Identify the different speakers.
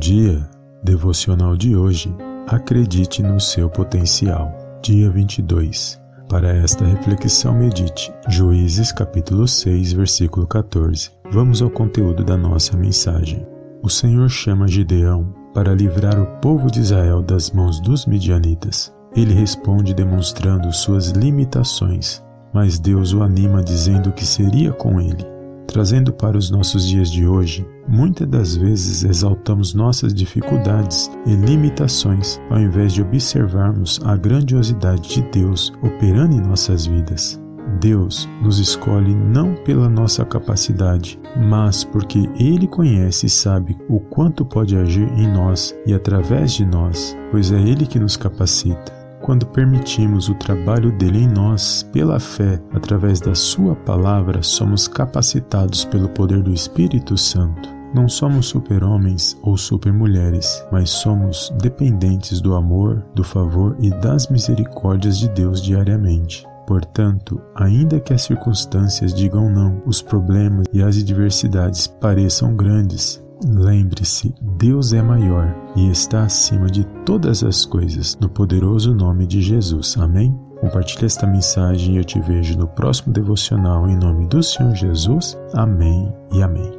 Speaker 1: Dia, devocional de hoje. Acredite no seu potencial. Dia 22. Para esta reflexão, medite Juízes capítulo 6, versículo 14. Vamos ao conteúdo da nossa mensagem. O Senhor chama Gideão para livrar o povo de Israel das mãos dos midianitas. Ele responde demonstrando suas limitações, mas Deus o anima dizendo que seria com ele. Trazendo para os nossos dias de hoje, muitas das vezes exaltamos nossas dificuldades e limitações ao invés de observarmos a grandiosidade de Deus operando em nossas vidas. Deus nos escolhe não pela nossa capacidade, mas porque Ele conhece e sabe o quanto pode agir em nós e através de nós, pois é Ele que nos capacita. Quando permitimos o trabalho dele em nós, pela fé, através da Sua palavra, somos capacitados pelo poder do Espírito Santo. Não somos super-homens ou super-mulheres, mas somos dependentes do amor, do favor e das misericórdias de Deus diariamente. Portanto, ainda que as circunstâncias digam não, os problemas e as adversidades pareçam grandes, Lembre-se, Deus é maior e está acima de todas as coisas, no poderoso nome de Jesus. Amém? Compartilhe esta mensagem e eu te vejo no próximo devocional em nome do Senhor Jesus. Amém e amém.